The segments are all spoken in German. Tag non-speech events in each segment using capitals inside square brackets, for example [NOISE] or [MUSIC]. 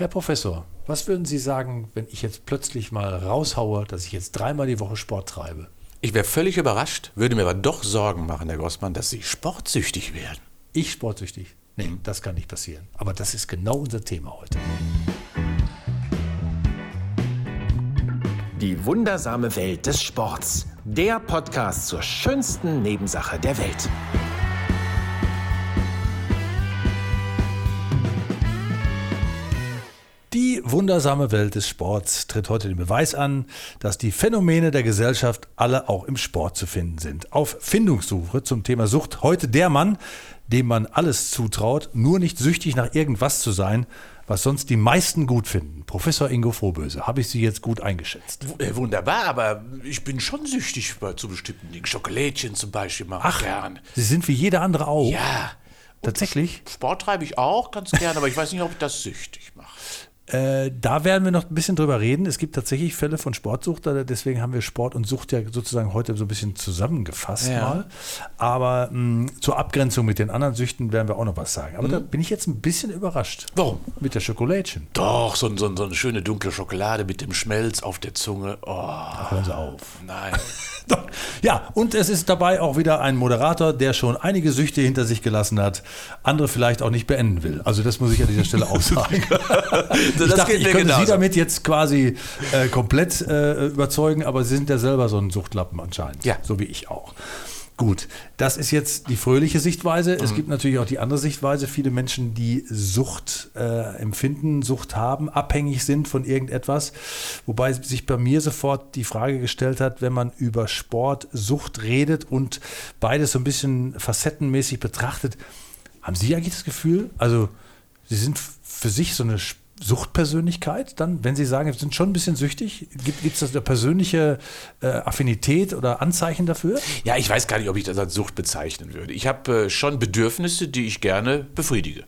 Herr Professor, was würden Sie sagen, wenn ich jetzt plötzlich mal raushaue, dass ich jetzt dreimal die Woche Sport treibe? Ich wäre völlig überrascht, würde mir aber doch Sorgen machen, Herr Grossmann, dass Sie sportsüchtig werden. Ich sportsüchtig? Nee, das kann nicht passieren. Aber das ist genau unser Thema heute. Die wundersame Welt des Sports. Der Podcast zur schönsten Nebensache der Welt. Wundersame Welt des Sports tritt heute den Beweis an, dass die Phänomene der Gesellschaft alle auch im Sport zu finden sind. Auf Findungssuche zum Thema Sucht heute der Mann, dem man alles zutraut, nur nicht süchtig nach irgendwas zu sein, was sonst die meisten gut finden. Professor Ingo Frohböse, habe ich Sie jetzt gut eingeschätzt? W äh, wunderbar, aber ich bin schon süchtig zu bestimmten Dingen. Schokolädchen zum Beispiel mache ich gern. Sie sind wie jeder andere auch. Ja. Tatsächlich? Sport treibe ich auch ganz gern, aber ich weiß nicht, ob ich das süchtig mache. Äh, da werden wir noch ein bisschen drüber reden. Es gibt tatsächlich Fälle von Sportsucht, deswegen haben wir Sport und Sucht ja sozusagen heute so ein bisschen zusammengefasst Ja. mal. Aber mh, zur Abgrenzung mit den anderen Süchten werden wir auch noch was sagen. Aber da bin ich jetzt ein bisschen überrascht. Warum? Mit der Schokolädchen. Doch, so, so, so eine schöne dunkle Schokolade mit dem Schmelz auf der Zunge. Oh, Ach, hören Sie auf. nein. [LAUGHS] Ja, und es ist dabei auch wieder ein Moderator, der schon einige Süchte hinter sich gelassen hat, andere vielleicht auch nicht beenden will. Also das muss ich an dieser Stelle [LAUGHS] auch sagen. [LAUGHS] ich Das dachte, geht ich könnte Sie genauso. damit jetzt quasi äh, komplett äh, überzeugen, aber Sie sind ja selber so ein Suchtlappen anscheinend. Ja. So wie ich auch. Gut, das ist jetzt die fröhliche Sichtweise. Mhm. Es gibt natürlich auch die andere Sichtweise. Viele Menschen, die Sucht äh, empfinden, Sucht haben, abhängig sind von irgendetwas. Wobei sich bei mir sofort die Frage gestellt hat, wenn man über Sport, Sucht redet und beides so ein bisschen facettenmäßig betrachtet, haben Sie eigentlich das Gefühl, also Sie sind für sich so eine Sch- Suchtpersönlichkeit dann, wenn Sie sagen, Sie sind schon ein bisschen süchtig? Gibt es da eine persönliche äh, Affinität oder Anzeichen dafür? Ja, ich weiß gar nicht, ob ich das als Sucht bezeichnen würde. Ich habe äh, schon Bedürfnisse, die ich gerne befriedige.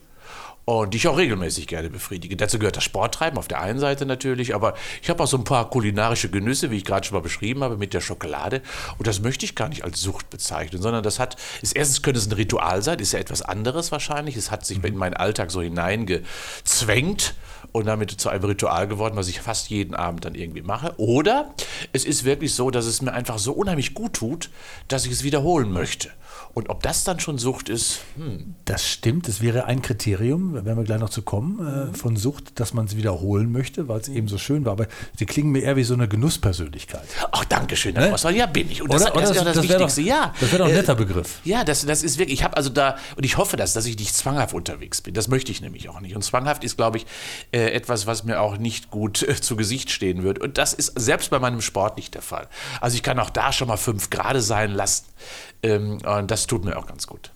Und die ich auch regelmäßig gerne befriedige. Dazu gehört das Sporttreiben auf der einen Seite natürlich, aber ich habe auch so ein paar kulinarische Genüsse, wie ich gerade schon mal beschrieben habe, mit der Schokolade. Und das möchte ich gar nicht als Sucht bezeichnen, sondern das hat, ist, erstens könnte es ein Ritual sein, ist ja etwas anderes wahrscheinlich. Es hat sich in meinen Alltag so hineingezwängt und damit zu einem Ritual geworden, was ich fast jeden Abend dann irgendwie mache. Oder es ist wirklich so, dass es mir einfach so unheimlich gut tut, dass ich es wiederholen möchte. Und ob das dann schon Sucht ist, hm, Das stimmt, es wäre ein Kriterium, werden wir gleich noch zu kommen, äh, von Sucht, dass man es wiederholen möchte, weil es eben so schön war. Aber sie klingen mir eher wie so eine Genusspersönlichkeit. ach, danke schön, Herr Ne? Rossmann, ja, bin ich. Und Oder? das, Oder das ist ja das, das wär doch- Wichtigste, ja. das wär doch ein Äh, netter Begriff. Ja, das, das ist wirklich, ich habe also da, und ich hoffe das, dass ich nicht zwanghaft unterwegs bin. Das möchte ich nämlich auch nicht. Und zwanghaft ist, glaube ich, äh, etwas, was mir auch nicht gut äh, zu Gesicht stehen wird. Und das ist selbst bei meinem Sport nicht der Fall. Also ich kann auch da schon mal fünf Grade sein lassen. Ähm, und das tut mir auch ganz gut.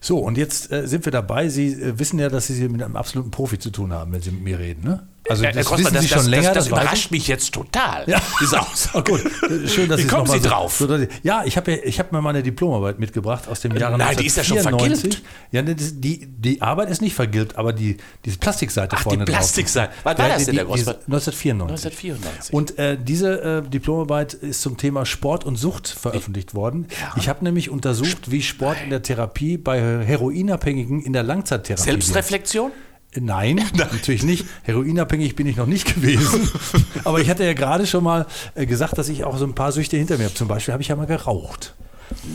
So, und jetzt äh, sind wir dabei. Sie äh, wissen ja, dass Sie mit einem absoluten Profi zu tun haben, wenn Sie mit mir reden. Ne? Also das Grossmann, wissen Sie das, schon das, länger. Das, das überrascht mich jetzt total, Ja. diese Aussage. Oh, gut. Schön, dass Wie kommen Sie so- drauf? So, ja, ich habe ja, ich hab mir meine Diplomarbeit mitgebracht aus dem Jahre Nein, die ist ja schon 1994. vergilbt. Ja, ne, die, die Arbeit ist nicht vergilbt, aber die, diese Plastikseite Ach, die vorne drauf. Plastikseite. Wann war Ja, das die- denn, Herr die- die- Grossmann? 1994. 1994. Und äh, diese äh, Diplomarbeit ist zum Thema Sport und Sucht veröffentlicht worden. Ja. Ich habe nämlich untersucht, wie Sport in der Therapie bei Heroinabhängigen in der Langzeittherapie. Selbstreflexion? [LAUGHS] Nein, natürlich nicht. Heroinabhängig bin ich noch nicht gewesen. [LAUGHS] Aber ich hatte ja gerade schon mal äh, gesagt, dass ich auch so ein paar Süchte hinter mir habe. Zum Beispiel habe ich ja mal geraucht.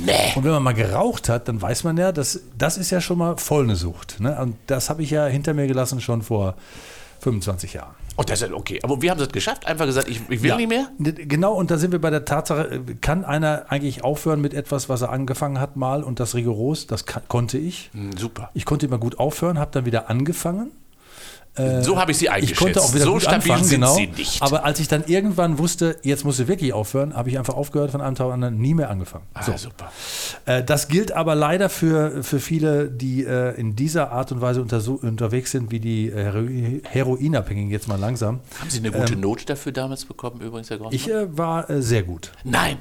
Nee. Und wenn man mal geraucht hat, dann weiß man ja, dass, das ist ja schon mal voll eine Sucht. Ne? Und das habe ich ja hinter mir gelassen schon vor 25 Jahren. Oh, das ist ja okay. Aber wie haben das geschafft? Einfach gesagt, ich, ich will Ja. nicht mehr? Genau, und da sind wir bei der Tatsache, kann einer eigentlich aufhören mit etwas, was er angefangen hat mal und das rigoros? Das kann, konnte ich. Hm, super. Ich konnte immer gut aufhören, habe dann wieder angefangen. So habe ich Sie Ich eingeschätzt. konnte auch wieder so gut anfangen, sind genau. Sie nicht. Aber als ich dann irgendwann wusste, jetzt musst du wirklich aufhören, habe ich einfach aufgehört, von einem Tag an nie mehr angefangen. ah, So. super. Äh, das gilt aber leider für, für viele, die äh, in dieser Art und Weise unterwegs sind, wie die äh, Hero Heroinabhängigen jetzt mal langsam. Haben Sie eine gute Note dafür damals bekommen, übrigens, Herr Grossmann? Ich äh, war äh, sehr gut. Nein.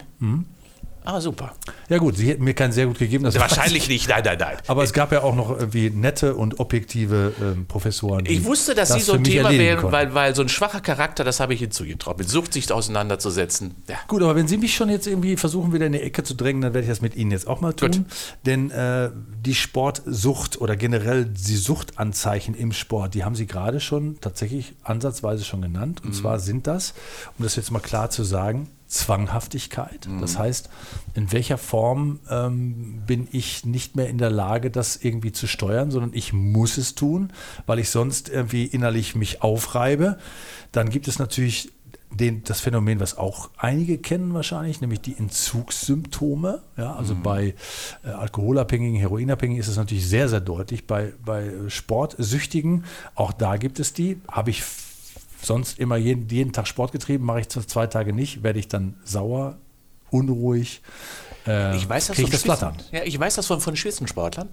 Ah, super. Ja gut, sie hätten mir keinen sehr gut gegeben. Das Wahrscheinlich nicht, nein, nein, nein. Aber es gab ja auch noch irgendwie nette und objektive ähm, Professoren. Ich wusste, dass das Sie so ein Thema wären, weil, weil so ein schwacher Charakter, das habe ich Ihnen zugetraut, mit Sucht sich auseinanderzusetzen. Ja. Gut, aber wenn Sie mich schon jetzt irgendwie versuchen, wieder in die Ecke zu drängen, dann werde ich das mit Ihnen jetzt auch mal tun. Gut. Denn äh, die Sportsucht oder generell die Suchtanzeichen im Sport, die haben Sie gerade schon tatsächlich ansatzweise schon genannt. Und zwar sind das, um das jetzt mal klar zu sagen, Zwanghaftigkeit. Das heißt, in welcher Form ähm, bin ich nicht mehr in der Lage, das irgendwie zu steuern, sondern ich muss es tun, weil ich sonst irgendwie innerlich mich aufreibe. Dann gibt es natürlich den, das Phänomen, was auch einige kennen wahrscheinlich, nämlich die Entzugssymptome. Ja, also bei äh, Alkoholabhängigen, Heroinabhängigen ist es natürlich sehr, sehr deutlich. Bei, bei Sportsüchtigen, auch da gibt es die. Habe ich sonst immer jeden, jeden Tag Sport getrieben, mache ich zwei Tage nicht, werde ich dann sauer, unruhig. Äh, Ich weiß das von das. Schwitzen- Ja, ich weiß das von, von Spitzensportlern.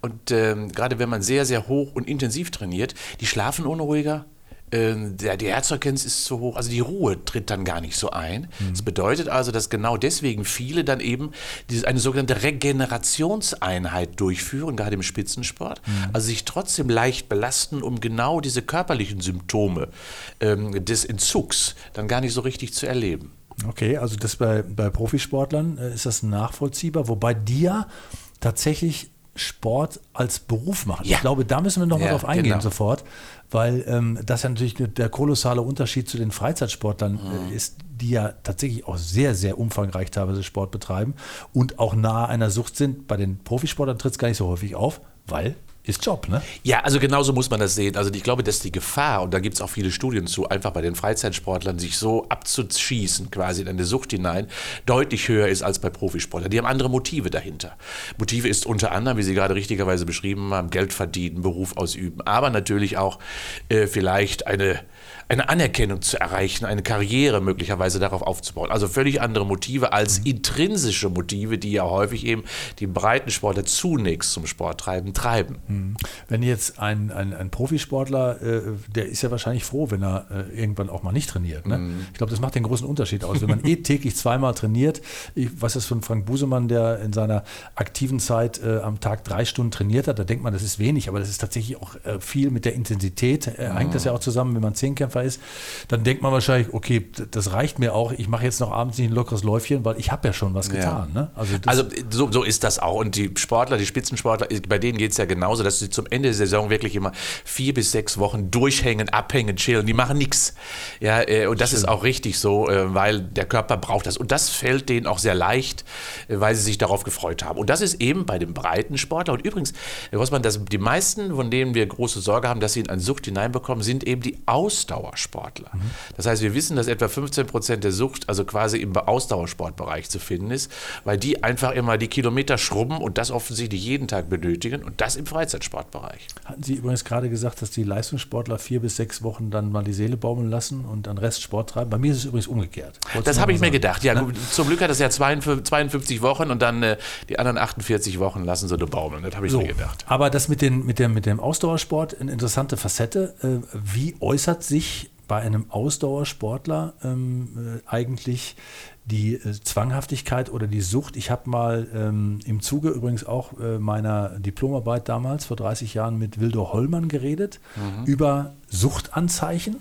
Und ähm, gerade wenn man sehr, sehr hoch und intensiv trainiert, die schlafen unruhiger. Ähm, der, die Herzfrequenz ist zu hoch, also die Ruhe tritt dann gar nicht so ein. Das bedeutet also, dass genau deswegen viele dann eben diese, eine sogenannte Regenerationseinheit durchführen, gerade im Spitzensport. Also sich trotzdem leicht belasten, um genau diese körperlichen Symptome ähm, des Entzugs dann gar nicht so richtig zu erleben. Okay, also das bei, bei Profisportlern äh, ist das nachvollziehbar, wobei die ja tatsächlich Sport als Beruf machen. Ja. Ich glaube, da müssen wir noch mal Ja, drauf eingehen genau. sofort, weil ähm, das ja natürlich der kolossale Unterschied zu den Freizeitsportlern Mhm. äh, ist, die ja tatsächlich auch sehr, sehr umfangreich teilweise Sport betreiben und auch nahe einer Sucht sind. Bei den Profisportlern tritt es gar nicht so häufig auf, weil ist Job, ne? Ja, also genauso muss man das sehen. Also ich glaube, dass die Gefahr, und da gibt es auch viele Studien zu, einfach bei den Freizeitsportlern sich so abzuschießen, quasi in eine Sucht hinein, deutlich höher ist als bei Profisportlern. Die haben andere Motive dahinter. Motive ist unter anderem, wie Sie gerade richtigerweise beschrieben haben, Geld verdienen, Beruf ausüben, aber natürlich auch äh, vielleicht eine, eine Anerkennung zu erreichen, eine Karriere möglicherweise darauf aufzubauen. Also völlig andere Motive als intrinsische Motive, die ja häufig eben die Breitensportler zunächst zum Sport treiben, treiben. Wenn jetzt ein, ein, ein Profisportler, äh, der ist ja wahrscheinlich froh, wenn er äh, irgendwann auch mal nicht trainiert. Ne? Mhm. Ich glaube, das macht den großen Unterschied aus. Wenn man eh [LAUGHS] täglich zweimal trainiert, ich weiß das von Frank Busemann, der in seiner aktiven Zeit äh, am Tag drei Stunden trainiert hat, da denkt man, das ist wenig, aber das ist tatsächlich auch äh, viel mit der Intensität. Äh, hängt das ja auch zusammen, wenn man Zehnkämpfer ist. Dann denkt man wahrscheinlich, okay, das reicht mir auch, ich mache jetzt noch abends nicht ein lockeres Läufchen, weil ich habe ja schon was getan. Ne? Also, Also so, so ist das auch. Und die Sportler, die Spitzensportler, bei denen geht es ja genauso, dass sie zum Ende der Saison wirklich immer vier bis sechs Wochen durchhängen, abhängen, chillen. Die machen nichts. Ja, äh, und das ist auch richtig so, äh, weil der Körper braucht das. Und das fällt denen auch sehr leicht, äh, weil sie sich darauf gefreut haben. Und das ist eben bei dem breiten Sportler. Und übrigens, Herr Rossmann, dass die meisten, von denen wir große Sorge haben, dass sie in eine Sucht hineinbekommen, sind eben die Ausdauersportler. Das heißt, wir wissen, dass etwa 15 Prozent der Sucht also quasi im Ausdauersportbereich zu finden ist, weil die einfach immer die Kilometer schrubben und das offensichtlich jeden Tag benötigen und das im Freizeitsportbereich. Hatten Sie übrigens gerade gesagt, dass die Leistungssportler vier bis sechs Wochen dann mal die Seele baumeln lassen und dann Rest Sport treiben? Bei mir ist es übrigens umgekehrt. Wollt's Das habe ich mir sagen. gedacht. Ja, gut, zum Glück hat es ja 52, 52 Wochen und dann äh, die anderen 48 Wochen lassen sie nur baumeln. Das habe ich So, mir gedacht. aber das mit, den, mit, dem, mit dem Ausdauersport, eine interessante Facette. Äh, Wie äußert sich bei einem Ausdauersportler ähm, äh, eigentlich die äh, Zwanghaftigkeit oder die Sucht? Ich habe mal ähm, im Zuge übrigens auch äh, meiner Diplomarbeit damals vor 30 Jahren mit Wildor Hollmann geredet über Suchtanzeichen.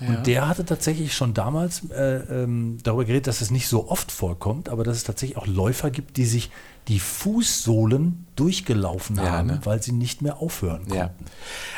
Und der hatte tatsächlich schon damals äh, ähm, darüber geredet, dass es nicht so oft vorkommt, aber dass es tatsächlich auch Läufer gibt, die sich die Fußsohlen durchgelaufen Ja, haben, ne? weil sie nicht mehr aufhören konnten. Ja.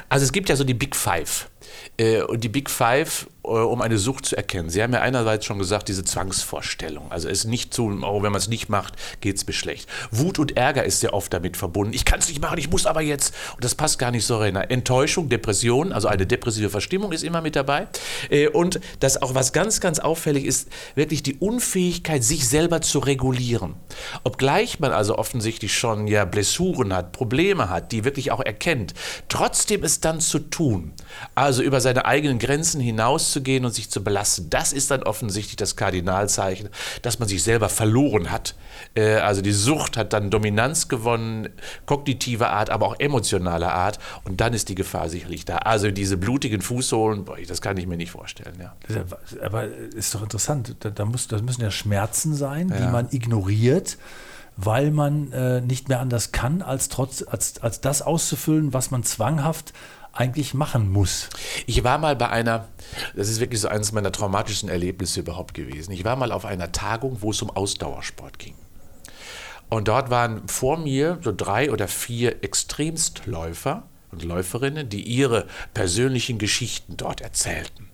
Also es gibt ja so die Big Five. Äh, Und die Big Five, äh, um eine Sucht zu erkennen. Sie haben ja einerseits schon gesagt, diese Zwangsvorstellung. Also es nicht zu, oh, wenn man es nicht macht, geht es mir schlecht. Wut und Ärger ist sehr oft damit verbunden. Ich kann es nicht machen, ich muss aber jetzt. Und das passt gar nicht so rein. Enttäuschung, Depression, also eine depressive Verstimmung ist immer mit dabei. Äh, Und das auch, was ganz, ganz auffällig ist, wirklich die Unfähigkeit, sich selber zu regulieren. Obgleich man also offensichtlich schon ja Blessuren hat, Probleme hat, die wirklich auch erkennt, trotzdem es dann zu tun, also über seine eigenen Grenzen hinauszugehen, und sich zu belasten. Das ist dann offensichtlich das Kardinalzeichen, dass man sich selber verloren hat. Äh, also die Sucht hat dann Dominanz gewonnen, kognitiver Art, aber auch emotionaler Art. Und dann ist die Gefahr sicherlich da. Also diese blutigen Fußsohlen, das kann ich mir nicht vorstellen. Ja. Aber ist doch interessant. Da, da muss, das müssen ja Schmerzen sein, ja. die man ignoriert weil man äh, nicht mehr anders kann, als, trotz, als, als das auszufüllen, was man zwanghaft eigentlich machen muss. Ich war mal bei einer, das ist wirklich so eines meiner traumatischen Erlebnisse überhaupt gewesen. Ich war mal auf einer Tagung, wo es um Ausdauersport ging. Und dort waren vor mir so drei oder vier Extremstläufer und Läuferinnen, die ihre persönlichen Geschichten dort erzählten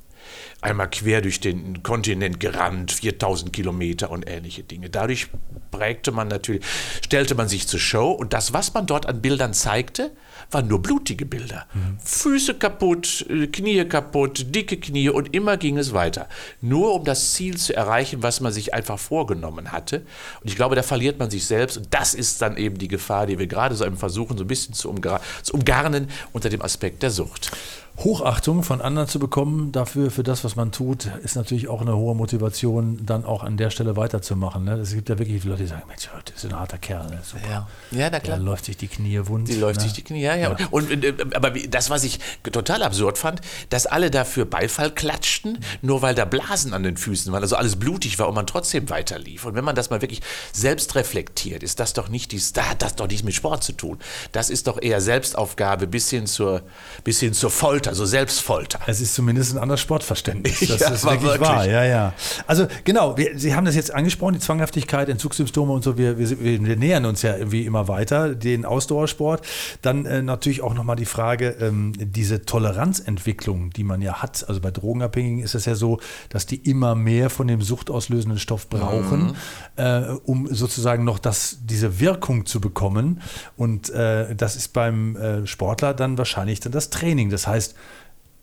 einmal quer durch den Kontinent gerannt, 4000 Kilometer und ähnliche Dinge. Dadurch prägte man natürlich, stellte man sich zur Show und das, was man dort an Bildern zeigte, waren nur blutige Bilder. Mhm. Füße kaputt, äh, Knie kaputt, dicke Knie und immer ging es weiter. Nur um das Ziel zu erreichen, was man sich einfach vorgenommen hatte. Und ich glaube, da verliert man sich selbst und das ist dann eben die Gefahr, die wir gerade so im Versuchen so ein bisschen zu, umgar zu umgarnen unter dem Aspekt der Sucht. Hochachtung von anderen zu bekommen dafür, für das, was man tut, ist natürlich auch eine hohe Motivation, dann auch an der Stelle weiterzumachen. Ne? Es gibt ja wirklich viele Leute, die sagen, Mensch, das ist ein harter Kerl. Ne? Super. Ja. ja, na klar. Der läuft sich die Knie wund. Die läuft ne? sich die Knie, ja, ja. ja. Und, und, äh, aber das, was ich total absurd fand, dass alle dafür Beifall klatschten, nur weil da Blasen an den Füßen waren, also alles blutig war und man trotzdem weiterlief. Und wenn man das mal wirklich selbst reflektiert, ist das doch nicht dies, da hat das doch nichts mit Sport zu tun. Das ist doch eher Selbstaufgabe bis hin zur, bis hin zur Folter, so Selbstfolter. Es ist zumindest ein anderes Sportverständnis. [LAUGHS] Das ja, ist wirklich, wirklich wahr. Ja, ja. Also genau, wir, Sie haben das jetzt angesprochen, die Zwanghaftigkeit, Entzugssymptome und so. Wir, wir, wir nähern uns ja irgendwie immer weiter, den Ausdauersport. Dann äh, natürlich auch nochmal die Frage, ähm, diese Toleranzentwicklung, die man ja hat. Also bei Drogenabhängigen ist es ja so, dass die immer mehr von dem suchtauslösenden Stoff brauchen, mhm. äh, um sozusagen noch das, diese Wirkung zu bekommen. Und äh, das ist beim äh, Sportler dann wahrscheinlich dann das Training. Das heißt,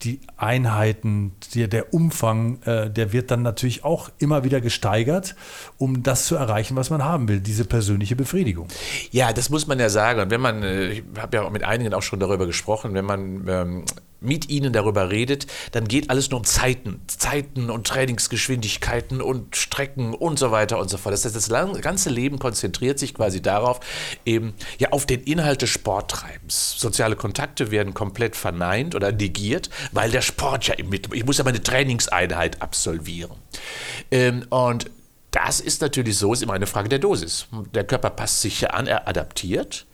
die Einheiten, die, der Umfang, äh, der wird dann natürlich auch immer wieder gesteigert, um das zu erreichen, was man haben will, diese persönliche Befriedigung. Ja, das muss man ja sagen. Und wenn man, äh, ich habe ja mit einigen auch schon darüber gesprochen, wenn man ähm, mit ihnen darüber redet, dann geht alles nur um Zeiten, Zeiten und Trainingsgeschwindigkeiten und Strecken und so weiter und so fort. Das heißt, das ganze Leben konzentriert sich quasi darauf, eben ja auf den Inhalt des Sporttreibens. Soziale Kontakte werden komplett verneint oder negiert, weil der Sport ja mit, ich muss ja meine Trainingseinheit absolvieren. Ähm, und das ist natürlich so, ist immer eine Frage der Dosis. Der Körper passt sich ja an, er adaptiert.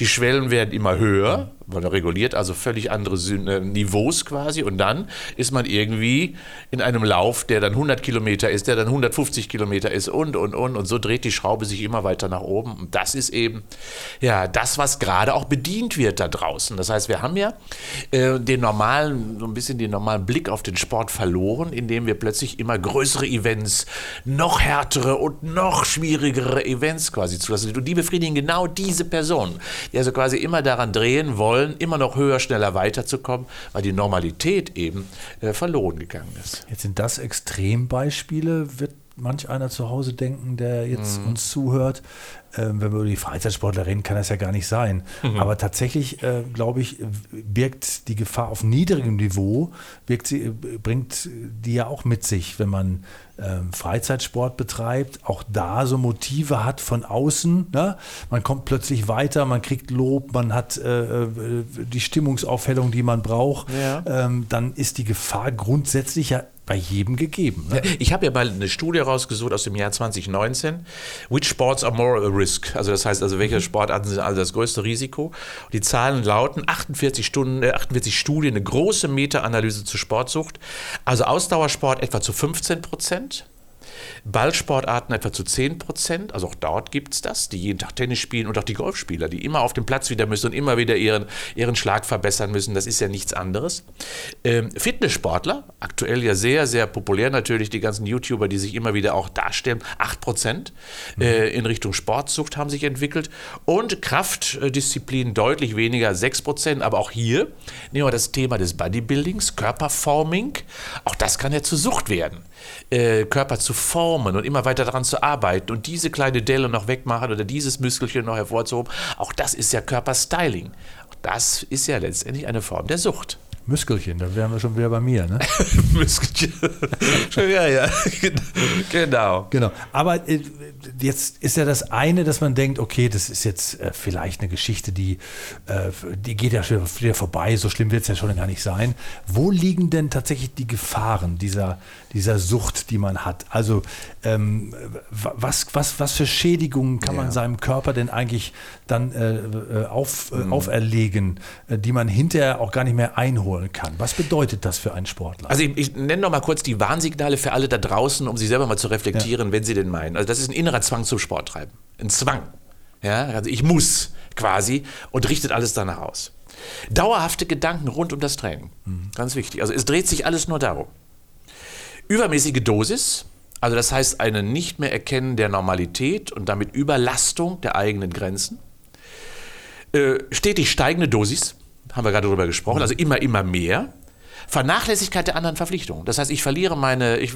Die Schwellen werden immer höher, man reguliert also völlig andere äh, Niveaus quasi und dann ist man irgendwie in einem Lauf, der dann 100 Kilometer ist, der dann 150 Kilometer ist und, und, und und so dreht die Schraube sich immer weiter nach oben und das ist eben ja das, was gerade auch bedient wird da draußen. Das heißt, wir haben ja äh, den normalen, so ein bisschen den normalen Blick auf den Sport verloren, indem wir plötzlich immer größere Events, noch härtere und noch schwierigere Events quasi zulassen. Und die befriedigen genau diese Personen, die also quasi immer daran drehen wollen, immer noch höher, schneller weiterzukommen, weil die Normalität eben äh, verloren gegangen ist. Jetzt sind das Extrembeispiele, wird manch einer zu Hause denken, der jetzt mhm. uns zuhört. Ähm, wenn wir über die Freizeitsportler reden, kann das ja gar nicht sein. Mhm. Aber tatsächlich, äh, glaube ich, birgt die Gefahr auf niedrigem Niveau, sie, bringt die ja auch mit sich, wenn man ähm, Freizeitsport betreibt, auch da so Motive hat von außen. Ne? Man kommt plötzlich weiter, man kriegt Lob, man hat äh, äh die Stimmungsaufhellung, die man braucht. Ja. Ähm, dann ist die Gefahr grundsätzlich ja bei jedem gegeben. Ne? Ich habe ja mal eine Studie rausgesucht aus dem Jahr 2019. Which sports are more a risk? Also das heißt, also welche. Sportarten sind also das größte Risiko? Die Zahlen lauten 48 Stunden, äh, 48 Studien, eine große Meta-Analyse zur Sportsucht. Also Ausdauersport etwa zu 15 Prozent. Ballsportarten etwa zu 10 Prozent, also auch dort gibt es das, die jeden Tag Tennis spielen und auch die Golfspieler, die immer auf dem Platz wieder müssen und immer wieder ihren, ihren Schlag verbessern müssen, das ist ja nichts anderes. Ähm, Fitnesssportler, aktuell ja sehr, sehr populär natürlich, die ganzen YouTuber, die sich immer wieder auch darstellen, 8 Prozent mhm. äh, in Richtung Sportsucht haben sich entwickelt. Und Kraftdisziplin deutlich weniger, 6 Prozent, aber auch hier nehmen wir das Thema des Bodybuildings, Körperforming, auch das kann ja zur Sucht werden, äh, Körper zu formen und immer weiter daran zu arbeiten und diese kleine Delle noch wegmachen oder dieses Muskelchen noch hervorzuhoben, auch das ist ja Körperstyling. Das ist ja letztendlich eine Form der Sucht. Müskelchen, da wären wir schon wieder bei mir, ne? [LAUGHS] Müskelchen. [LAUGHS] ja, ja, genau. Genau. Aber äh, jetzt ist ja das eine, dass man denkt, okay, das ist jetzt äh, vielleicht eine Geschichte, die, äh, die geht ja schon wieder vorbei, so schlimm wird es ja schon gar nicht sein. Wo liegen denn tatsächlich die Gefahren dieser, dieser Sucht, die man hat? Also ähm, was, was, was für Schädigungen kann ja. man seinem Körper denn eigentlich dann äh, äh auf, mhm. auferlegen, die man hinterher auch gar nicht mehr einholen kann? Was bedeutet das für einen Sportler? Also ich, ich nenne noch mal kurz die Warnsignale für alle da draußen, um sie selber mal zu reflektieren, ja. wenn sie denn meinen. Also das ist ein innerer Zwang zum Sport treiben. Ein Zwang. Ja, also ich muss quasi und richtet alles danach aus. Dauerhafte Gedanken rund um das Training. Mhm. Ganz wichtig. Also es dreht sich alles nur darum. Übermäßige Dosis, also das heißt eine nicht mehr Erkennen der Normalität und damit Überlastung der eigenen Grenzen. Äh, stetig steigende Dosis, haben wir gerade darüber gesprochen, also immer, immer mehr. Vernachlässigkeit der anderen Verpflichtungen. Das heißt, ich verliere meine ich,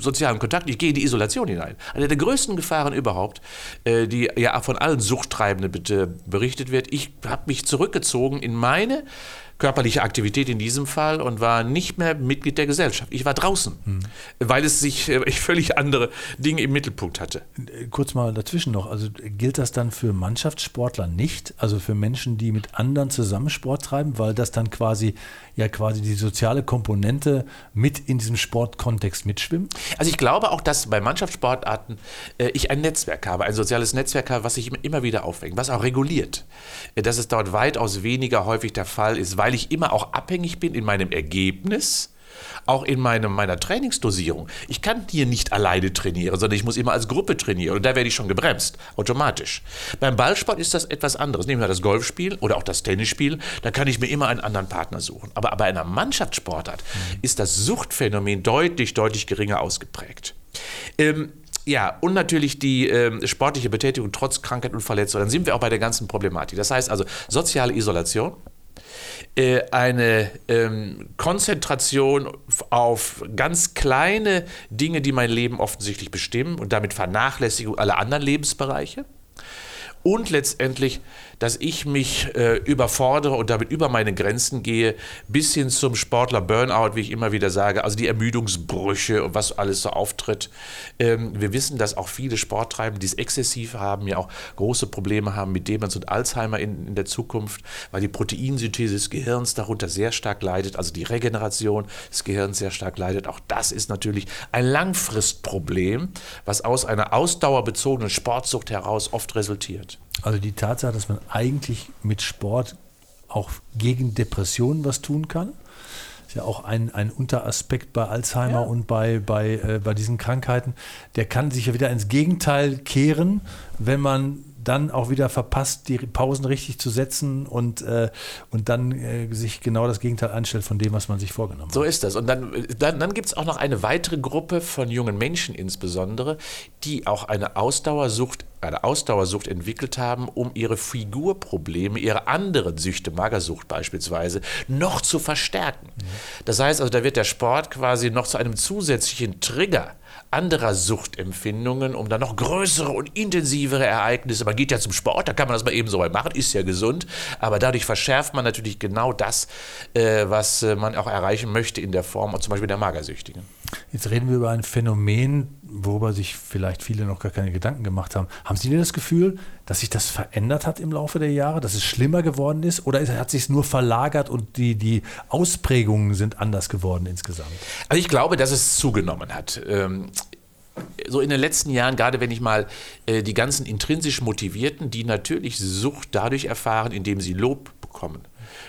sozialen Kontakte, ich gehe in die Isolation hinein. Eine der größten Gefahren überhaupt, äh, die ja von allen Suchttreibenden berichtet wird. Ich habe mich zurückgezogen in meine körperliche Aktivität in diesem Fall und war nicht mehr Mitglied der Gesellschaft. Ich war draußen, hm. weil es sich äh, ich [LAUGHS] völlig andere Dinge im Mittelpunkt hatte. Kurz mal dazwischen noch, also gilt das dann für Mannschaftssportler nicht, also für Menschen, die mit anderen zusammen Sport treiben, weil das dann quasi ja quasi die soziale Komponente mit in diesem Sportkontext mitschwimmt? Also ich glaube auch, dass bei Mannschaftssportarten äh, ich ein Netzwerk habe, ein soziales Netzwerk habe, was sich immer wieder aufwängt, was auch reguliert. Äh, dass es dort weitaus weniger häufig der Fall ist, weil ich immer auch abhängig bin in meinem Ergebnis auch in meinem, meiner Trainingsdosierung. Ich kann hier nicht alleine trainieren, sondern ich muss immer als Gruppe trainieren. Und da werde ich schon gebremst, automatisch. Beim Ballsport ist das etwas anderes. Nehmen wir das Golfspiel oder auch das Tennisspiel, da kann ich mir immer einen anderen Partner suchen. Aber bei einer Mannschaftssportart ist das Suchtphänomen deutlich, deutlich geringer ausgeprägt. Ähm, ja, und natürlich die äh, sportliche Betätigung trotz Krankheit und Verletzung. Dann sind wir auch bei der ganzen Problematik. Das heißt also soziale Isolation, eine ähm, Konzentration auf ganz kleine Dinge, die mein Leben offensichtlich bestimmen und damit Vernachlässigung aller anderen Lebensbereiche. Und letztendlich dass ich mich äh, überfordere und damit über meine Grenzen gehe, bis hin zum Sportler Burnout, wie ich immer wieder sage, also die Ermüdungsbrüche und was alles so auftritt. Ähm, wir wissen, dass auch viele Sporttreibende, die es exzessiv haben, ja auch große Probleme haben mit Demenz und Alzheimer in, in der Zukunft, weil die Proteinsynthese des Gehirns darunter sehr stark leidet, also die Regeneration des Gehirns sehr stark leidet. Auch das ist natürlich ein Langfristproblem, was aus einer ausdauerbezogenen Sportsucht heraus oft resultiert. Also die Tatsache, dass man eigentlich mit Sport auch gegen Depressionen was tun kann. Ist ja auch ein, ein Unteraspekt bei Alzheimer ja. und bei, bei, äh, bei diesen Krankheiten. Der kann sich ja wieder ins Gegenteil kehren, wenn man dann auch wieder verpasst, die Pausen richtig zu setzen und, äh, und dann äh, sich genau das Gegenteil einstellt von dem, was man sich vorgenommen hat. So ist das. Und dann, dann, dann gibt es auch noch eine weitere Gruppe von jungen Menschen insbesondere, die auch eine Ausdauersucht eine Ausdauersucht entwickelt haben, um ihre Figurprobleme, ihre anderen Süchte, Magersucht beispielsweise, noch zu verstärken. Das heißt also, da wird der Sport quasi noch zu einem zusätzlichen Trigger anderer Suchtempfindungen, um dann noch größere und intensivere Ereignisse. Man geht ja zum Sport, da kann man das mal eben so weit machen, ist ja gesund, aber dadurch verschärft man natürlich genau das, äh, was äh, man auch erreichen möchte in der Form, zum Beispiel der Magersüchtigen. Jetzt reden wir über ein Phänomen, worüber sich vielleicht viele noch gar keine Gedanken gemacht haben. Haben Sie denn das Gefühl, dass sich das verändert hat im Laufe der Jahre, dass es schlimmer geworden ist oder hat sich es nur verlagert und die, die Ausprägungen sind anders geworden insgesamt? Also ich glaube, dass es zugenommen hat. Ähm so in den letzten Jahren, gerade wenn ich mal äh, die ganzen intrinsisch Motivierten, die natürlich Sucht dadurch erfahren, indem sie Lob bekommen,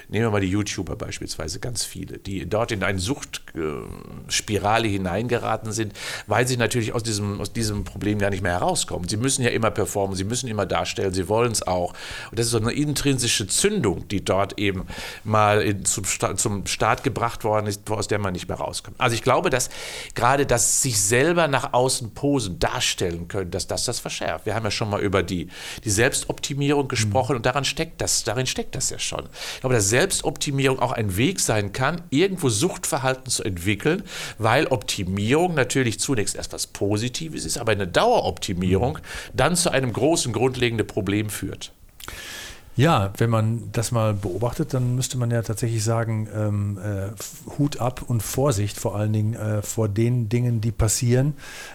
Nehmen wir mal die YouTuber beispielsweise, ganz viele, die dort in eine Suchtspirale hineingeraten sind, weil sie natürlich aus diesem, aus diesem Problem gar nicht mehr herauskommen. Sie müssen ja immer performen, sie müssen immer darstellen, sie wollen es auch. Und das ist so eine intrinsische Zündung, die dort eben mal in, zum, zum Start gebracht worden ist, aus der man nicht mehr rauskommt. Also ich glaube, dass gerade das sich selber nach außen posen, darstellen können, dass das das verschärft. Wir haben ja schon mal über die, die Selbstoptimierung gesprochen mhm. und daran steckt das, darin steckt das ja schon. Ich glaube, dass Selbstoptimierung auch ein Weg sein kann, irgendwo Suchtverhalten zu entwickeln, weil Optimierung natürlich zunächst erst was Positives ist, aber eine Daueroptimierung dann zu einem großen grundlegenden Problem führt. Ja, wenn man das mal beobachtet, dann müsste man ja tatsächlich sagen, ähm, äh, Hut ab und Vorsicht vor allen Dingen äh, vor den Dingen, die passieren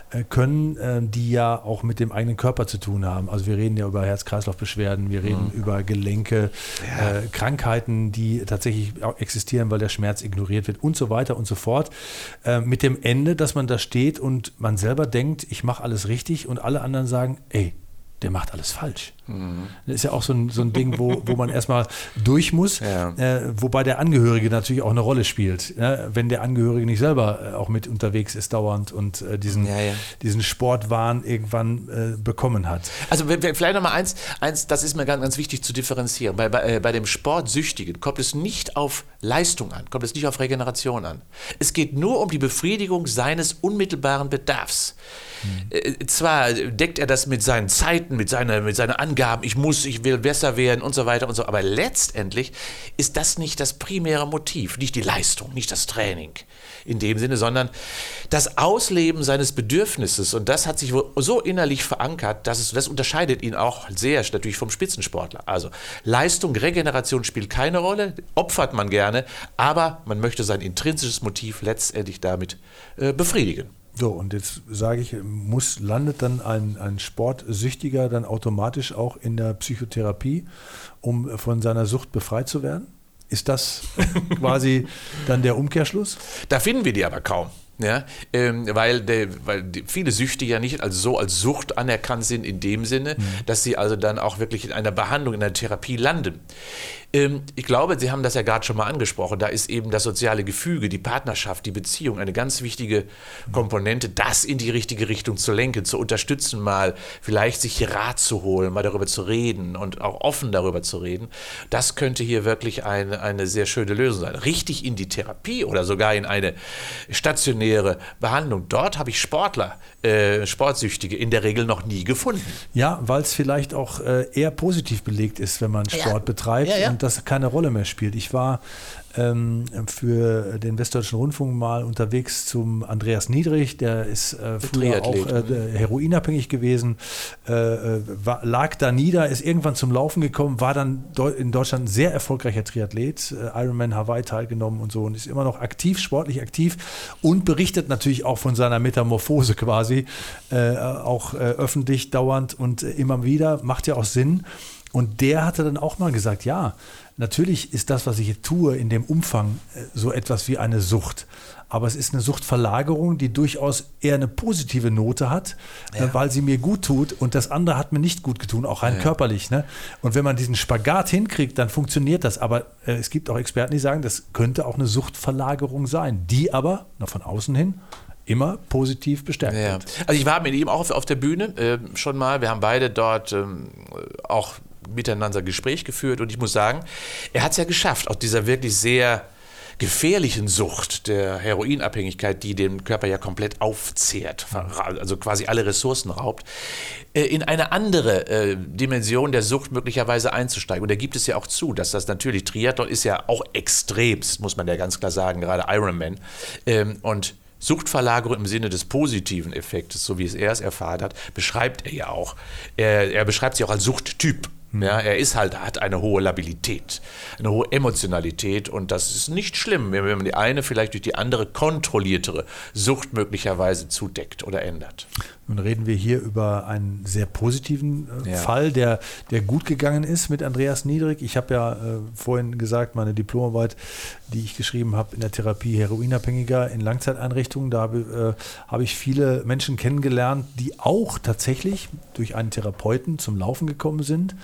äh, können, äh, die ja auch mit dem eigenen Körper zu tun haben. Also wir reden ja über Herz-Kreislauf-Beschwerden, wir reden mhm. über Gelenke, ja. Äh, Krankheiten, die tatsächlich auch existieren, weil der Schmerz ignoriert wird und so weiter und so fort. Äh, mit dem Ende, dass man da steht und man selber denkt, ich mache alles richtig und alle anderen sagen, ey, der macht alles falsch. Mhm. Das ist ja auch so ein, so ein Ding, wo, wo man erstmal durch muss, ja. äh, wobei der Angehörige natürlich auch eine Rolle spielt. Ne? Wenn der Angehörige nicht selber äh, auch mit unterwegs ist dauernd und äh, diesen, ja, ja. diesen Sportwahn irgendwann äh, bekommen hat. Also vielleicht nochmal eins, eins, das ist mir ganz, ganz wichtig zu differenzieren. Bei, bei, äh, bei dem Sportsüchtigen kommt es nicht auf Leistung an, kommt es nicht auf Regeneration an. Es geht nur um die Befriedigung seines unmittelbaren Bedarfs. Mhm. Zwar deckt er das mit seinen Zeiten, mit seiner, mit seiner Angaben, ich muss, ich will besser werden und so weiter und so, aber letztendlich ist das nicht das primäre Motiv, nicht die Leistung, nicht das Training in dem Sinne, sondern das Ausleben seines Bedürfnisses und das hat sich so innerlich verankert, dass es, das unterscheidet ihn auch sehr natürlich vom Spitzensportler. Also Leistung, Regeneration spielt keine Rolle, opfert man gerne, aber man möchte sein intrinsisches Motiv letztendlich damit äh, befriedigen. So, und jetzt sage ich, muss, landet dann ein, ein Sportsüchtiger dann automatisch auch in der Psychotherapie, um von seiner Sucht befreit zu werden? Ist das [LAUGHS] quasi dann der Umkehrschluss? Da finden wir die aber kaum. Ja, ähm, weil, der, weil die, viele Süchte ja nicht als so als Sucht anerkannt sind in dem Sinne, mhm. dass sie also dann auch wirklich in einer Behandlung, in einer Therapie landen. Ähm, ich glaube, Sie haben das ja gerade schon mal angesprochen, da ist eben das soziale Gefüge, die Partnerschaft, die Beziehung eine ganz wichtige Komponente, das in die richtige Richtung zu lenken, zu unterstützen, mal vielleicht sich Rat zu holen, mal darüber zu reden und auch offen darüber zu reden. Das könnte hier wirklich eine, eine sehr schöne Lösung sein. Richtig in die Therapie oder sogar in eine stationäre Behandlung. Dort habe ich Sportler, äh, Sportsüchtige in der Regel noch nie gefunden. Ja, weil es vielleicht auch äh, eher positiv belegt ist, wenn man Sport ja. betreibt. Ja, ja. Das keine Rolle mehr spielt. Ich war ähm, für den Westdeutschen Rundfunk mal unterwegs zum Andreas Niedrig, der ist äh, früher auch äh, heroinabhängig gewesen, äh, äh, war, lag da nieder, ist irgendwann zum Laufen gekommen, war dann in Deutschland ein sehr erfolgreicher Triathlet, äh, Ironman Hawaii teilgenommen und so und ist immer noch aktiv, sportlich aktiv und berichtet natürlich auch von seiner Metamorphose quasi, äh, auch öffentlich dauernd und immer wieder, macht ja auch Sinn. Und der hatte dann auch mal gesagt, ja, natürlich ist das, was ich hier tue, in dem Umfang äh, so etwas wie eine Sucht. Aber es ist eine Suchtverlagerung, die durchaus eher eine positive Note hat, äh, ja. weil sie mir gut tut und das andere hat mir nicht gut getan, auch rein ja. körperlich. Ne? Und wenn man diesen Spagat hinkriegt, dann funktioniert das. Aber äh, es gibt auch Experten, die sagen, das könnte auch eine Suchtverlagerung sein, die aber noch von außen hin immer positiv bestärkt ja. wird. Also ich war mit ihm auch auf, auf der Bühne äh, schon mal. Wir haben beide dort ähm, auch miteinander Gespräch geführt und ich muss sagen, er hat es ja geschafft, aus dieser wirklich sehr gefährlichen Sucht der Heroinabhängigkeit, die den Körper ja komplett aufzehrt, also quasi alle Ressourcen raubt, äh, in eine andere äh, Dimension der Sucht möglicherweise einzusteigen. Und da gibt es ja auch zu, dass das natürlich, Triathlon ist ja auch extremst, muss man ja ganz klar sagen, gerade Ironman. Ähm, und Suchtverlagerung im Sinne des positiven Effektes, so wie es er es erfahren hat, beschreibt er ja auch. Er, er beschreibt sich auch als Suchttyp. Ja, er ist halt, hat eine hohe Labilität, eine hohe Emotionalität und das ist nicht schlimm, wenn man die eine vielleicht durch die andere kontrolliertere Sucht möglicherweise zudeckt oder ändert. Nun reden wir hier über einen sehr positiven äh, ja. Fall, der, der gut gegangen ist mit Andreas Niedrig. Ich habe ja äh, vorhin gesagt, meine Diplomarbeit, die ich geschrieben habe in der Therapie Heroinabhängiger in Langzeiteinrichtungen, da habe, äh, habe ich viele Menschen kennengelernt, die auch tatsächlich durch einen Therapeuten zum Laufen gekommen sind,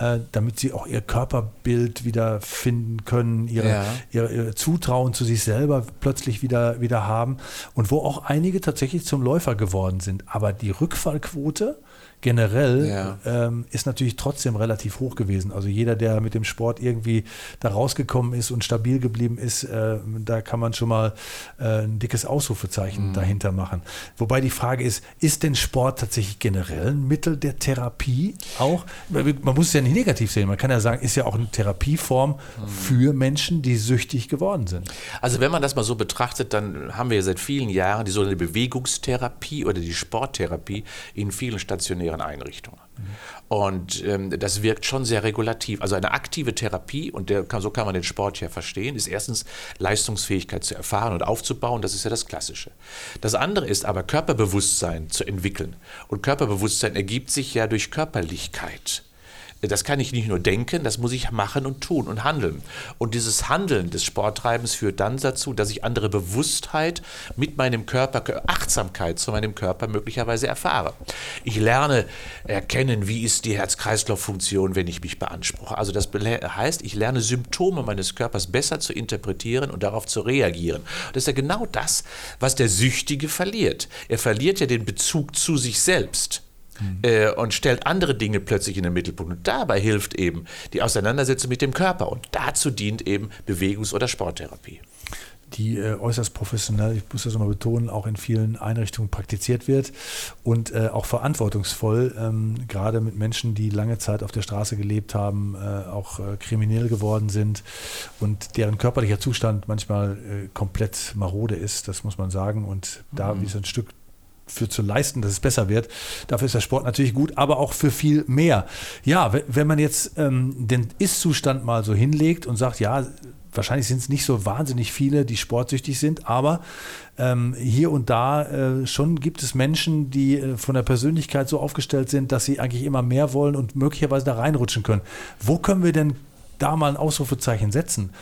äh, damit sie auch ihr Körperbild wieder finden können, ihre, ja. ihre, ihre, Zutrauen zu sich selber plötzlich wieder, wieder haben und wo auch einige tatsächlich zum Läufer geworden sind. Aber die Rückfallquote generell ja. ähm, ist natürlich trotzdem relativ hoch gewesen. Also jeder, der mit dem Sport irgendwie da rausgekommen ist und stabil geblieben ist, äh, da kann man schon mal äh, ein dickes Ausrufezeichen mhm. dahinter machen. Wobei die Frage ist, ist denn Sport tatsächlich generell ein Mittel der Therapie auch? Man muss es ja nicht negativ sehen. Man kann ja sagen, ist ja auch eine Therapieform mhm. für Menschen, die süchtig geworden sind. Also wenn man das mal so betrachtet, dann haben wir ja seit vielen Jahren die sogenannte Bewegungstherapie oder die Sporttherapie in vielen Stationen stationären Einrichtungen. Und ähm, das wirkt schon sehr regulativ. Also eine aktive Therapie, und der, so kann man den Sport ja verstehen, ist erstens Leistungsfähigkeit zu erfahren und aufzubauen. Das ist ja das Klassische. Das andere ist aber Körperbewusstsein zu entwickeln. Und Körperbewusstsein ergibt sich ja durch Körperlichkeit. Das kann ich nicht nur denken, das muss ich machen und tun und handeln. Und dieses Handeln des Sporttreibens führt dann dazu, dass ich andere Bewusstheit mit meinem Körper, Achtsamkeit zu meinem Körper möglicherweise erfahre. Ich lerne erkennen, wie ist die Herz-Kreislauf-Funktion, wenn ich mich beanspruche. Also das heißt, ich lerne Symptome meines Körpers besser zu interpretieren und darauf zu reagieren. Das ist ja genau das, was der Süchtige verliert. Er verliert ja den Bezug zu sich selbst äh, und stellt andere Dinge plötzlich in den Mittelpunkt. Und dabei hilft eben die Auseinandersetzung mit dem Körper. Und dazu dient eben Bewegungs- oder Sporttherapie die äh, äußerst professionell, ich muss das nochmal betonen, auch in vielen Einrichtungen praktiziert wird und äh, auch verantwortungsvoll, ähm, gerade mit Menschen, die lange Zeit auf der Straße gelebt haben, äh, auch äh, kriminell geworden sind und deren körperlicher Zustand manchmal äh, komplett marode ist, das muss man sagen. Und da mhm. wie so ein Stück für zu leisten, dass es besser wird. Dafür ist der Sport natürlich gut, aber auch für viel mehr. Ja, wenn man jetzt ähm, den Ist-Zustand mal so hinlegt und sagt, ja, wahrscheinlich sind es nicht so wahnsinnig viele, die sportsüchtig sind, aber ähm, hier und da äh, schon gibt es Menschen, die äh, von der Persönlichkeit so aufgestellt sind, dass sie eigentlich immer mehr wollen und möglicherweise da reinrutschen können. Wo können wir denn da mal ein Ausrufezeichen setzen.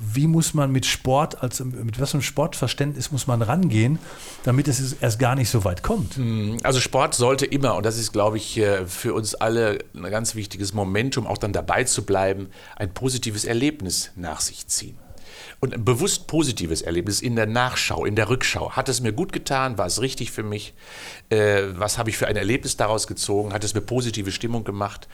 Wie muss man mit Sport, also mit was für einem Sportverständnis muss man rangehen, damit es erst gar nicht so weit kommt? Hm, also Sport sollte immer, und das ist, glaube ich, äh, für uns alle ein ganz wichtiges Momentum, auch dann dabei zu bleiben, ein positives Erlebnis nach sich ziehen und ein bewusst positives Erlebnis in der Nachschau, in der Rückschau. Hat es mir gut getan? War es richtig für mich? Äh, was habe ich für ein Erlebnis daraus gezogen? Hat es mir positive Stimmung gemacht?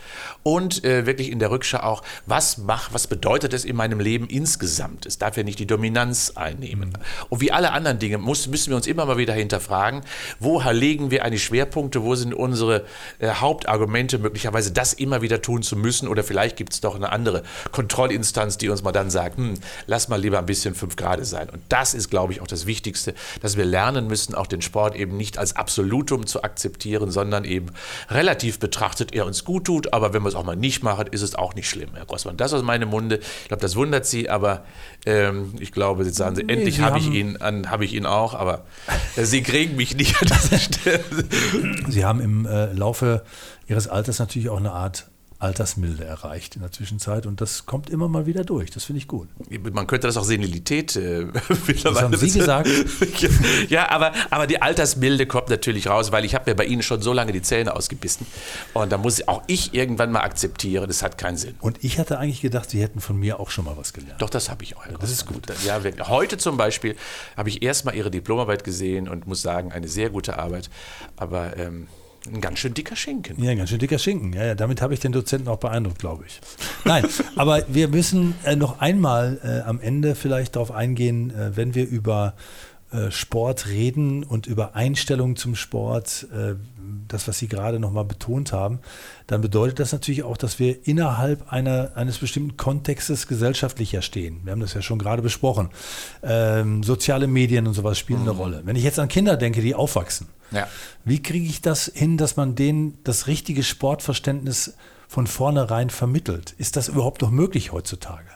Und äh, wirklich in der Rückschau auch, was macht, was bedeutet es in meinem Leben insgesamt? Es darf ja nicht die Dominanz einnehmen. Und wie alle anderen Dinge muss, müssen wir uns immer mal wieder hinterfragen, wo legen wir eine Schwerpunkte, wo sind unsere äh, Hauptargumente, möglicherweise das immer wieder tun zu müssen oder vielleicht gibt es doch eine andere Kontrollinstanz, die uns mal dann sagt, hm, lass mal lieber lieber ein bisschen fünf Grad sein. Und das ist, glaube ich, auch das Wichtigste, dass wir lernen müssen, auch den Sport eben nicht als Absolutum zu akzeptieren, sondern eben relativ betrachtet er uns gut tut. Aber wenn wir es auch mal nicht machen, ist es auch nicht schlimm, Herr Grossmann. Das aus meinem Munde. Ich glaube, das wundert Sie, aber ähm, ich glaube, jetzt sagen Sie, nee, endlich habe ich ihn habe ich ihn auch, aber äh, Sie kriegen mich nicht an dieser [LAUGHS] Stelle. Sie haben im äh, Laufe Ihres Alters natürlich auch eine Art Altersmilde erreicht in der Zwischenzeit und das kommt immer mal wieder durch. Das finde ich gut. Man könnte das auch Senilität äh, [LAUGHS] Das haben Sie gesagt. [LAUGHS] ja, aber, aber die Altersmilde kommt natürlich raus, weil ich habe mir bei Ihnen schon so lange die Zähne ausgebissen und da muss auch ich irgendwann mal akzeptieren, das hat keinen Sinn. Und ich hatte eigentlich gedacht, Sie hätten von mir auch schon mal was gelernt. Doch, das habe ich auch. Ja, das ist gut. Ja, heute zum Beispiel habe ich erstmal Ihre Diplomarbeit gesehen und muss sagen, eine sehr gute Arbeit, aber ähm, ein ganz schön dicker Schinken. Ja, ein ganz schön dicker Schinken. Ja, ja damit habe ich den Dozenten auch beeindruckt, glaube ich. Nein, [LAUGHS] aber wir müssen äh, noch einmal äh, am Ende vielleicht darauf eingehen, äh, wenn wir über äh, Sport reden und über Einstellungen zum Sport, äh, das, was Sie gerade nochmal betont haben, dann bedeutet das natürlich auch, dass wir innerhalb einer, eines bestimmten Kontextes gesellschaftlicher stehen. Wir haben das ja schon gerade besprochen. Ähm, soziale Medien und sowas spielen mhm. eine Rolle. Wenn ich jetzt an Kinder denke, die aufwachsen, ja. wie kriege ich das hin, dass man denen das richtige Sportverständnis von vornherein vermittelt? Ist das überhaupt noch möglich heutzutage?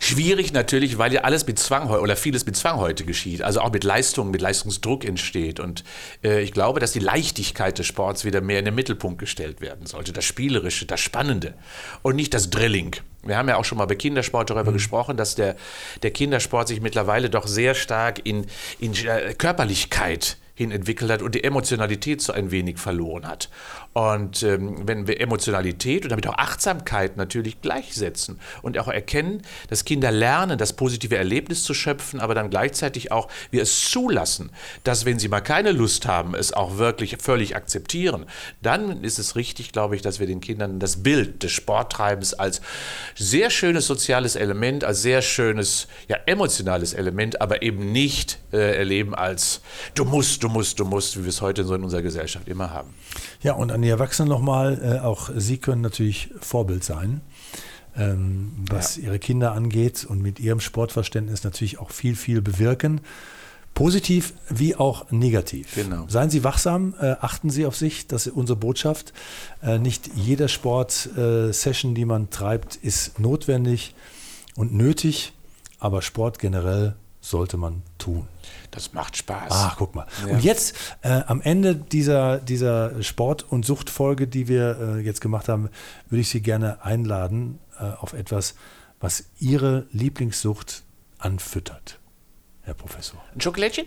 Schwierig natürlich, weil ja alles mit Zwang oder vieles mit Zwang heute geschieht. Also auch mit Leistung, mit Leistungsdruck entsteht. Und äh, ich glaube, dass die Leichtigkeit des Sports wieder mehr in den Mittelpunkt gestellt werden sollte. Das Spielerische, das Spannende und nicht das Drilling. Wir haben ja auch schon mal bei Kindersport darüber mhm. gesprochen, dass der, der Kindersport sich mittlerweile doch sehr stark in, in äh, Körperlichkeit hin entwickelt hat und die Emotionalität so ein wenig verloren hat. Und ähm, wenn wir Emotionalität und damit auch Achtsamkeit natürlich gleichsetzen und auch erkennen, dass Kinder lernen, das positive Erlebnis zu schöpfen, aber dann gleichzeitig auch wir es zulassen, dass wenn sie mal keine Lust haben, es auch wirklich völlig akzeptieren, dann ist es richtig, glaube ich, dass wir den Kindern das Bild des Sporttreibens als sehr schönes soziales Element, als sehr schönes ja, emotionales Element, aber eben nicht äh, erleben als du musst, du musst, du musst, wie wir es heute so in unserer Gesellschaft immer haben. Ja, und an die Erwachsenen nochmal, äh, auch Sie können natürlich Vorbild sein, ähm, was ja. Ihre Kinder angeht und mit Ihrem Sportverständnis natürlich auch viel, viel bewirken. Positiv wie auch negativ. Genau. Seien Sie wachsam, äh, achten Sie auf sich, das ist unsere Botschaft. Äh, nicht jede Sport-Session, die man treibt, ist notwendig und nötig, aber Sport generell sollte man tun. Das macht Spaß. Ah, guck mal. Ja. Und jetzt äh, am Ende dieser, dieser Sport- und Suchtfolge, die wir äh, jetzt gemacht haben, würde ich Sie gerne einladen äh, auf etwas, was Ihre Lieblingssucht anfüttert, Herr Professor. Ein Schokolädchen?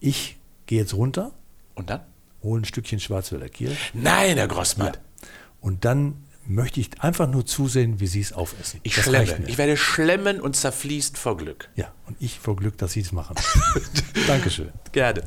Ich gehe jetzt runter, Und dann? hole ein Stückchen Schwarzwälder Kirsch Nein, Herr Grossmann. und dann möchte ich einfach nur zusehen, wie Sie es aufessen. Ich Das schlemme. Ich werde schlemmen und zerfließt vor Glück. ja, und ich vor Glück, dass Sie es machen. [LAUGHS] Dankeschön. Gerne.